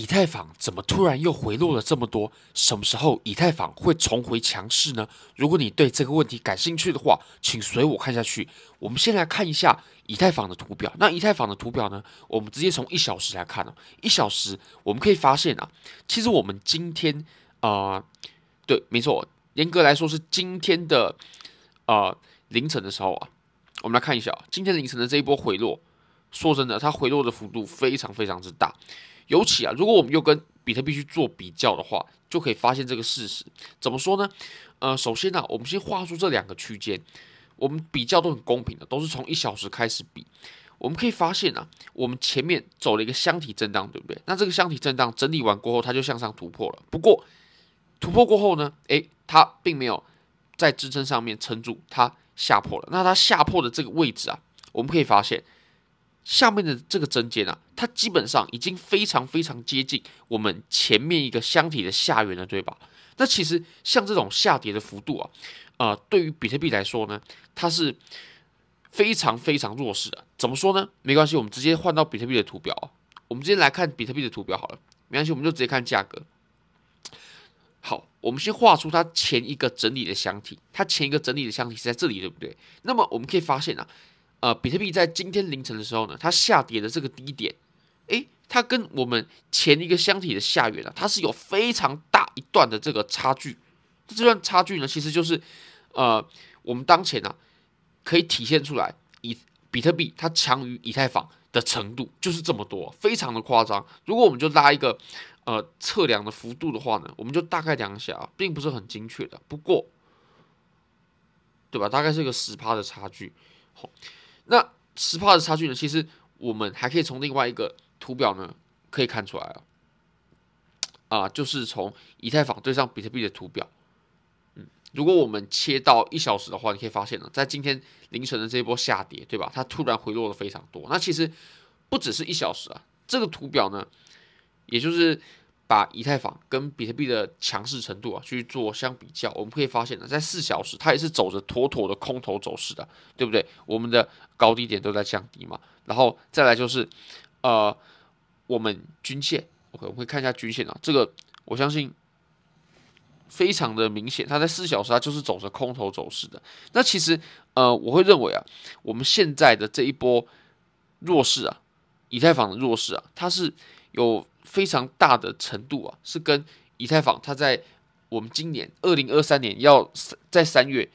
以太坊怎么突然又回落了这么多？什么时候以太坊会重回强势呢？如果你对这个问题感兴趣的话，请随我看下去。我们先来看一下以太坊的图表。那以太坊的图表呢？我们直接从一小时来看啊。一小时我们可以发现啊，其实我们今天啊、对，没错，严格来说是今天的啊、呃、凌晨的时候啊，我们来看一下今天凌晨的这一波回落。说真的，它回落的幅度非常非常之大。尤其啊，如果我们又跟比特币去做比较的话，就可以发现这个事实。怎么说呢？呃，首先呢、我们先画出这两个区间，我们比较都很公平的，都是从一小时开始比。我们可以发现啊，我们前面走了一个箱体震荡，对不对？那这个箱体震荡整理完过后，它就向上突破了。不过突破过后呢，诶，它并没有在支撑上面撑住，它下破了。那它下破的这个位置啊，我们可以发现。下面的这个针尖啊，它基本上已经非常非常接近我们前面一个箱体的下缘了，对吧？那其实像这种下跌的幅度啊，呃，对于比特币来说呢，它是非常非常弱势的。怎么说呢？没关系，我们直接换到比特币的图表啊。我们直接来看比特币的图表好了，没关系，我们就直接看价格。好，我们先画出它前一个整理的箱体，它前一个整理的箱体是在这里，对不对？那么我们可以发现啊。呃，比特币在今天凌晨的时候呢，它下跌的这个低点，它跟我们前一个箱体的下缘啊，它是有非常大一段的这个差距。这段差距呢，其实就是呃，我们当前呢、可以体现出来，以比特币它强于以太坊的程度就是这么多，非常的夸张。如果我们就拉一个呃测量的幅度的话呢，我们就大概量一下啊，并不是很精确的，不过对吧？大概是一个十趴的差距，好。那十趴的差距呢？其实我们还可以从另外一个图表呢可以看出来啊，啊，就是从以太坊对上比特币的图表。嗯，如果我们切到一小时的话，你可以发现呢，在今天凌晨的这一波下跌，对吧？它突然回落了非常多。那其实不只是一小时啊，这个图表呢，也就是。把以太坊跟比特币的强势程度啊去做相比较，我们可以发现呢，在四小时它也是走着妥妥的空头走势的，对不对？我们的高低点都在降低嘛。然后再来就是，呃，我们均线，OK，我们会看一下均线啊，这个我相信非常的明显，它在四小时它就是走着空头走势的。那其实，呃，我会认为啊，我们现在的这一波弱势啊，以太坊的弱势啊，它是有。非常大的程度啊，是跟以太坊它在我们今年二零二三年要在三月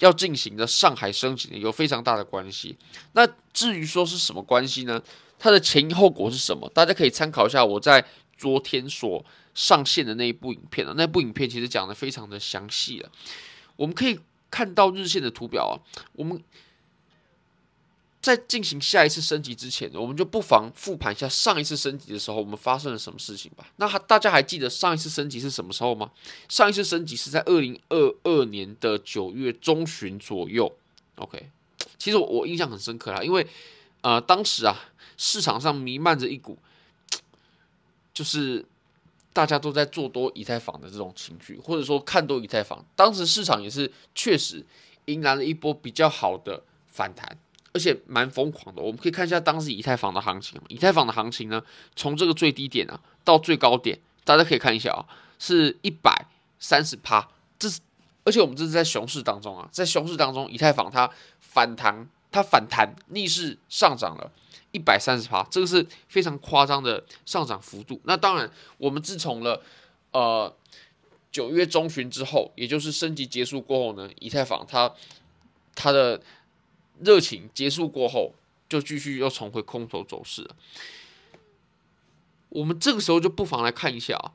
要进行的上海升级有非常大的关系。那至于说是什么关系呢？它的前因后果是什么？大家可以参考一下我在昨天所上线的那一部影片啊，那部影片其实讲的非常的详细了。我们可以看到日线的图表啊，我们。在进行下一次升级之前，我们就不妨复盘一下上一次升级的时候，我们发生了什么事情吧。那大家还记得上一次升级是什么时候吗？上一次升级是在二零二二年的九月中旬左右。OK，其实我印象很深刻啦，因为呃当时啊市场上弥漫着一股 就是大家都在做多以太坊的这种情绪，或者说看多以太坊。当时市场也是确实迎来了一波比较好的反弹。而且蛮疯狂的，我们可以看一下当时以太坊的行情。以太坊的行情呢，从这个最低点啊到最高点，大家可以看一下啊，是一百三十趴。这是，而且我们这是在熊市当中啊，在熊市当中，以太坊它反弹，它反弹逆势上涨了一百三十趴，这个是非常夸张的上涨幅度。那当然，我们自从了呃九月中旬之后，也就是升级结束过后呢，以太坊它它的。热情结束过后，就继续又重回空头走势了。我们这个时候就不妨来看一下啊，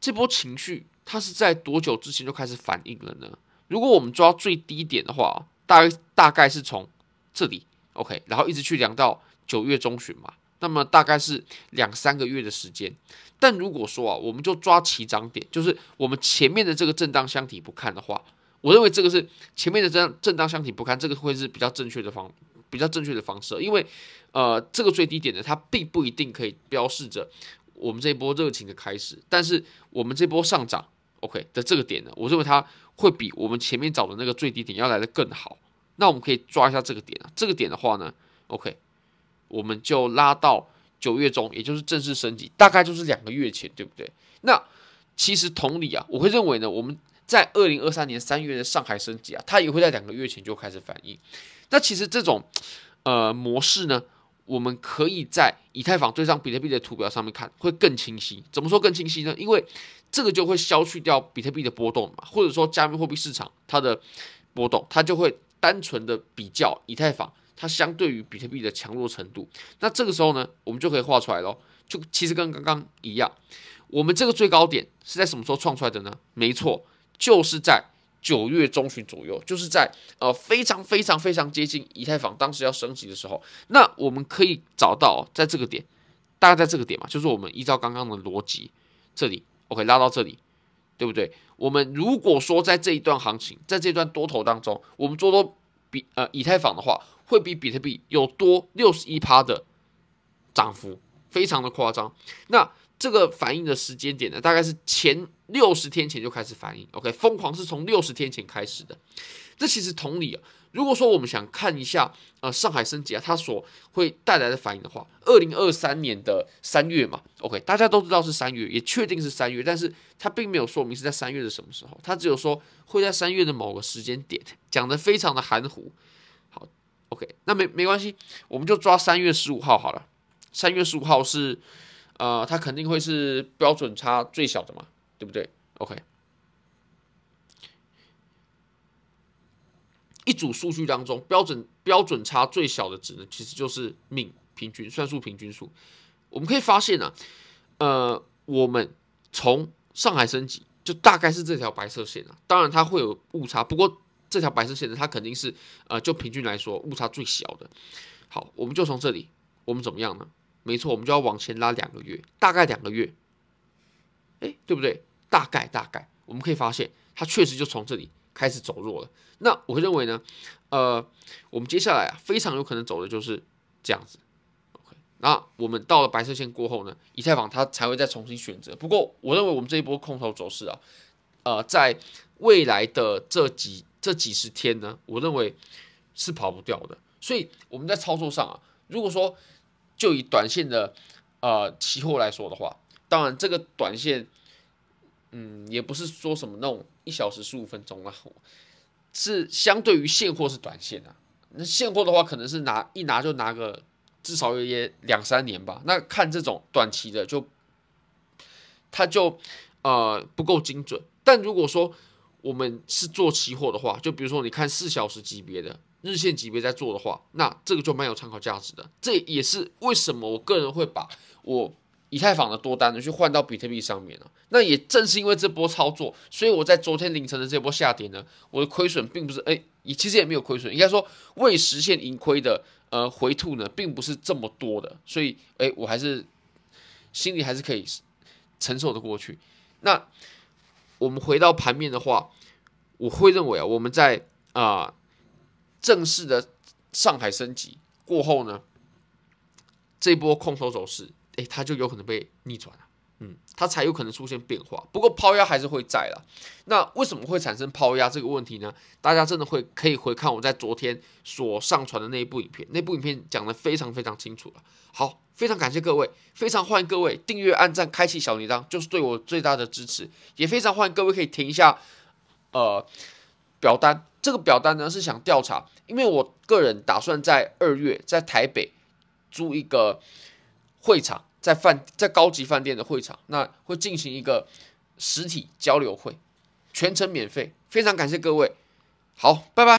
这波情绪它是在多久之前就开始反应了呢？如果我们抓最低点的话，大概大概是从这里，OK，然后一直去量到九月中旬嘛，那么大概是两三个月的时间。但如果说啊，我们就抓起涨点，就是我们前面的这个震荡箱体不看的话。我认为这个是前面的这样震荡箱体不看，这个会是比较正确的方，比较正确的方式，因为呃，这个最低点呢，它并不一定可以标示着我们这一波热情的开始，但是我们这波上涨，OK 的这个点呢，我认为它会比我们前面找的那个最低点要来得更好。那我们可以抓一下这个点啊，这个点的话呢，OK，我们就拉到九月中，也就是正式升级，大概就是两个月前，对不对？那其实同理啊，我会认为呢，我们在二零二三年三月的上海升级啊，它也会在两个月前就开始反应。那其实这种呃模式呢，我们可以在以太坊对上比特币的图表上面看，会更清晰。怎么说更清晰呢？因为这个就会消去掉比特币的波动嘛，或者说加密货币市场它的波动，它就会单纯的比较以太坊它相对于比特币的强弱程度。那这个时候呢，我们就可以画出来咯，就其实跟刚刚一样。我们这个最高点是在什么时候创出来的呢？没错，就是在九月中旬左右，就是在呃非常非常非常接近以太坊当时要升级的时候。那我们可以找到在这个点，大概在这个点嘛，就是我们依照刚刚的逻辑，这里 OK 拉到这里，对不对？我们如果说在这一段行情，在这段多头当中，我们做多比呃以太坊的话，会比比特币有多六十一趴的涨幅，非常的夸张。那这个反应的时间点呢，大概是前六十天前就开始反应，OK，疯狂是从六十天前开始的。这其实同理啊，如果说我们想看一下呃上海升级啊，它所会带来的反应的话，二零二三年的三月嘛，OK，大家都知道是三月，也确定是三月，但是它并没有说明是在三月的什么时候，它只有说会在三月的某个时间点，讲得非常的含糊。好，OK，那没没关系，我们就抓三月十五号好了，三月十五号是。呃，它肯定会是标准差最小的嘛，对不对？OK，一组数据当中，标准标准差最小的值呢，其实就是命平均算术平均数。我们可以发现呢、呃，我们从上海升级就大概是这条白色线啊，当然它会有误差，不过这条白色线呢，它肯定是呃，就平均来说误差最小的。好，我们就从这里，我们怎么样呢？没错，我们就要往前拉两个月，大概两个月，哎，对不对？大概大概，我们可以发现，它确实就从这里开始走弱了。那我认为呢，呃，我们接下来啊，非常有可能走的就是这样子。OK，那我们到了白色线过后呢，以太坊它才会再重新选择。不过，我认为我们这一波空头走势啊，呃，在未来的这几这几十天呢，我认为是跑不掉的。所以我们在操作上啊，如果说就以短线的呃期货来说的话，当然这个短线，嗯，也不是说什么那种一小时十五分钟啊，是相对于现货是短线啊。那现货的话，可能是拿一拿就拿个至少也两三年吧。那看这种短期的就，它就呃不够精准。但如果说我们是做期货的话，就比如说你看四小时级别的。日线级别在做的话，那这个就蛮有参考价值的。这也是为什么我个人会把我以太坊的多单呢去换到比特币上面呢？那也正是因为这波操作，所以我在昨天凌晨的这波下跌呢，我的亏损并不是哎，也其实也没有亏损，应该说未实现盈亏的呃回吐呢，并不是这么多的，所以哎，我还是心里还是可以承受的过去。那我们回到盘面的话，我会认为啊，我们在啊。正式的上海升级过后呢，这波空头走势，诶，它就有可能被逆转了，嗯，它才有可能出现变化。不过抛压还是会在了。那为什么会产生抛压这个问题呢？大家真的会可以回看我在昨天所上传的那一部影片，那部影片讲得非常非常清楚了。好，非常感谢各位，非常欢迎各位订阅、按赞、开启小铃铛，就是对我最大的支持。也非常欢迎各位可以填一下，呃。表单这个表单呢是想调查，因为我个人打算在二月在台北租一个会场，在饭在高级饭店的会场，那会进行一个实体交流会，全程免费，非常感谢各位，好，拜拜。